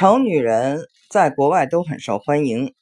丑女人在国外都很受欢迎，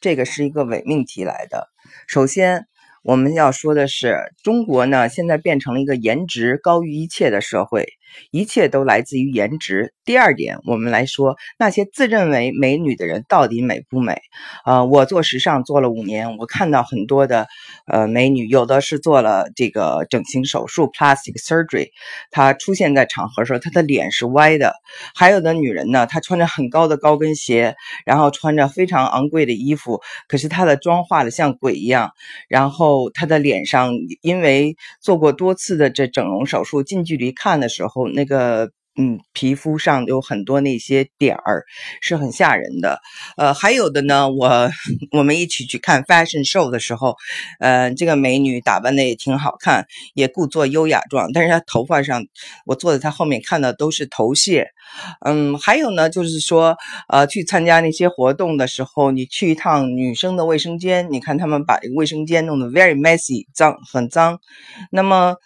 这个是一个伪命题来的。首先。我们要说的是，中国呢，现在变成了一个颜值高于一切的社会，一切都来自于颜值。第二点，我们来说那些自认为美女的人到底美不美？呃，我做时尚做了五年，我看到很多的呃美女，有的是做了这个整形手术 （plastic surgery），她出现在场合时候，她的脸是歪的；还有的女人呢，她穿着很高的高跟鞋，然后穿着非常昂贵的衣服，可是她的妆化的像鬼一样，然后。她的脸上，因为做过多次的这整容手术，近距离看的时候，那个。嗯，皮肤上有很多那些点儿，是很吓人的。呃，还有的呢，我我们一起去看 fashion show 的时候，呃，这个美女打扮的也挺好看，也故作优雅状，但是她头发上，我坐在她后面看的都是头屑。嗯，还有呢，就是说，呃，去参加那些活动的时候，你去一趟女生的卫生间，你看他们把卫生间弄得 very messy，脏，很脏。那么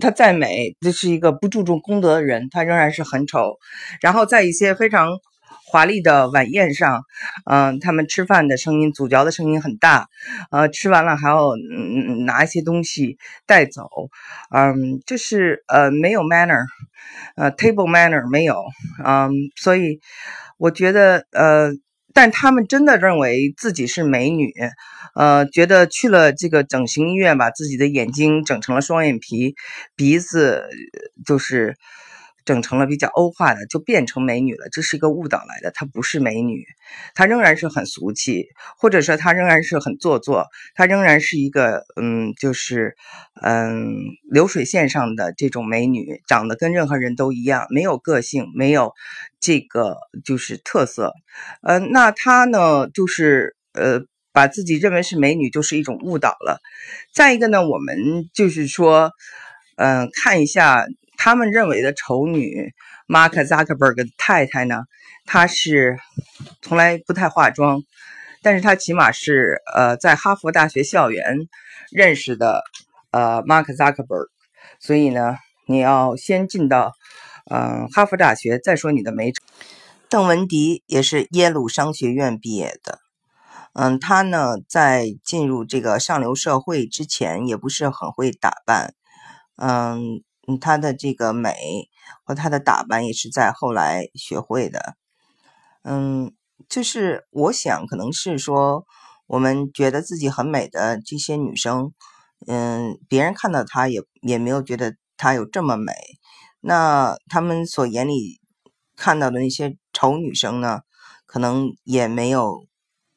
她再美，这是一个不注重公德的人，她仍然是。很丑，然后在一些非常华丽的晚宴上，嗯，他们吃饭的声音、咀嚼的声音很大，呃，吃完了还要嗯拿一些东西带走，嗯，就是呃没有 manner，呃 table manner 没有，嗯，所以我觉得呃，但他们真的认为自己是美女，呃，觉得去了这个整形医院，把自己的眼睛整成了双眼皮，鼻子就是。整成了比较欧化的，就变成美女了。这是一个误导来的，她不是美女，她仍然是很俗气，或者说她仍然是很做作，她仍然是一个嗯，就是嗯流水线上的这种美女，长得跟任何人都一样，没有个性，没有这个就是特色。呃，那她呢，就是呃把自己认为是美女，就是一种误导了。再一个呢，我们就是说，嗯，看一下。他们认为的丑女，Mark Zuckerberg 的太太呢？她是从来不太化妆，但是她起码是呃在哈佛大学校园认识的呃 Mark Zuckerberg，所以呢，你要先进到嗯哈佛大学再说你的美丑。邓文迪也是耶鲁商学院毕业的，嗯，她呢在进入这个上流社会之前也不是很会打扮，嗯。嗯，她的这个美和她的打扮也是在后来学会的。嗯，就是我想，可能是说，我们觉得自己很美的这些女生，嗯，别人看到她也也没有觉得她有这么美。那他们所眼里看到的那些丑女生呢，可能也没有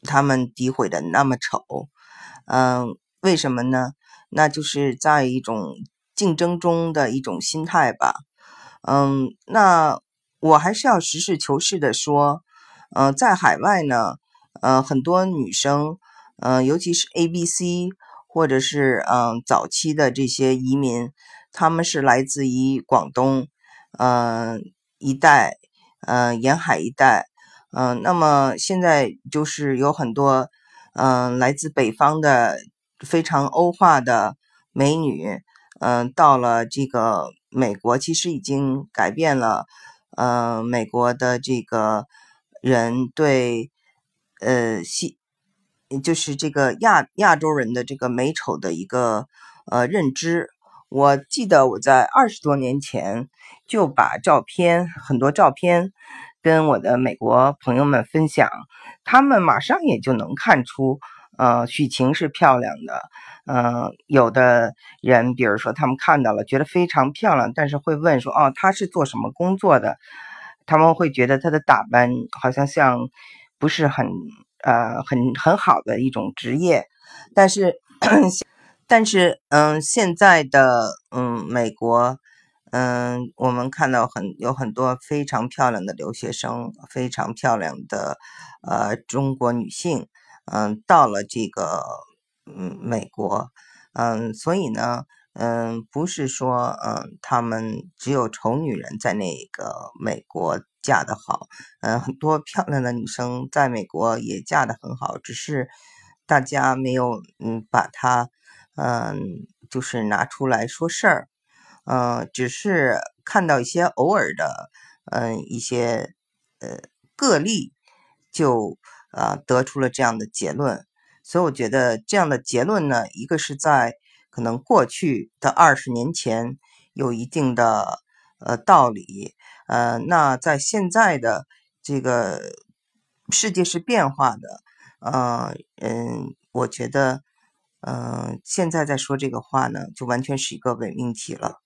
他们诋毁的那么丑。嗯，为什么呢？那就是在一种。竞争中的一种心态吧，嗯，那我还是要实事求是的说，嗯，在海外呢，呃，很多女生，嗯，尤其是 A、B、C 或者是嗯早期的这些移民，他们是来自于广东，嗯一带，嗯沿海一带，嗯，那么现在就是有很多，嗯来自北方的非常欧化的美女。嗯，到了这个美国，其实已经改变了，呃，美国的这个人对，呃，西，就是这个亚亚洲人的这个美丑的一个呃认知。我记得我在二十多年前就把照片很多照片跟我的美国朋友们分享，他们马上也就能看出，呃，许晴是漂亮的。嗯，有的人，比如说他们看到了，觉得非常漂亮，但是会问说：“哦，她是做什么工作的？”他们会觉得她的打扮好像像不是很呃很很好的一种职业。但是，但是，嗯，现在的嗯美国，嗯，我们看到很有很多非常漂亮的留学生，非常漂亮的呃中国女性，嗯，到了这个。嗯，美国，嗯，所以呢，嗯，不是说，嗯，他们只有丑女人在那个美国嫁得好，嗯，很多漂亮的女生在美国也嫁得很好，只是大家没有，嗯，把它，嗯，就是拿出来说事儿，嗯，只是看到一些偶尔的，嗯，一些，呃，个例就啊得出了这样的结论。所以我觉得这样的结论呢，一个是在可能过去的二十年前有一定的呃道理，呃，那在现在的这个世界是变化的，呃嗯，我觉得，嗯，现在在说这个话呢，就完全是一个伪命题了。